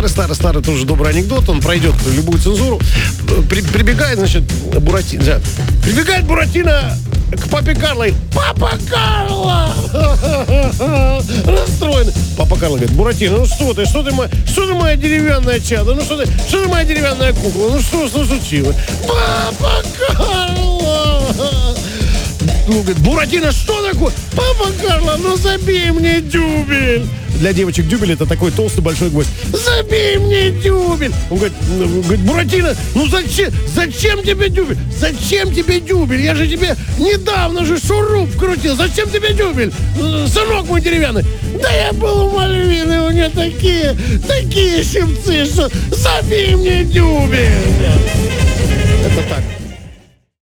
старый-старый-старый тоже добрый анекдот. Он пройдет любую цензуру. При- прибегает, значит, Буратино. Прибегает Буратино к папе Карлой. Папа Карла! Расстроен. Папа Карло говорит, Буратино, ну что ты, что ты, моя, что ты моя деревянная чада? Ну что ты, что ты моя деревянная кукла? Ну что, что случилось? Папа Карло! Ну, говорит, Буратино, что такое? Папа Карло, ну забей мне дюбель. Для девочек дюбель это такой толстый большой гвоздь. Забей мне дюбель. Он говорит, ну, говорит Буратино, ну зачем, зачем тебе дюбель? Зачем тебе дюбель? Я же тебе недавно же шуруп вкрутил. Зачем тебе дюбель? Э, Сынок мой деревянный. Да я был у Мальвины, у нее такие, такие щипцы, что забей мне дюбель.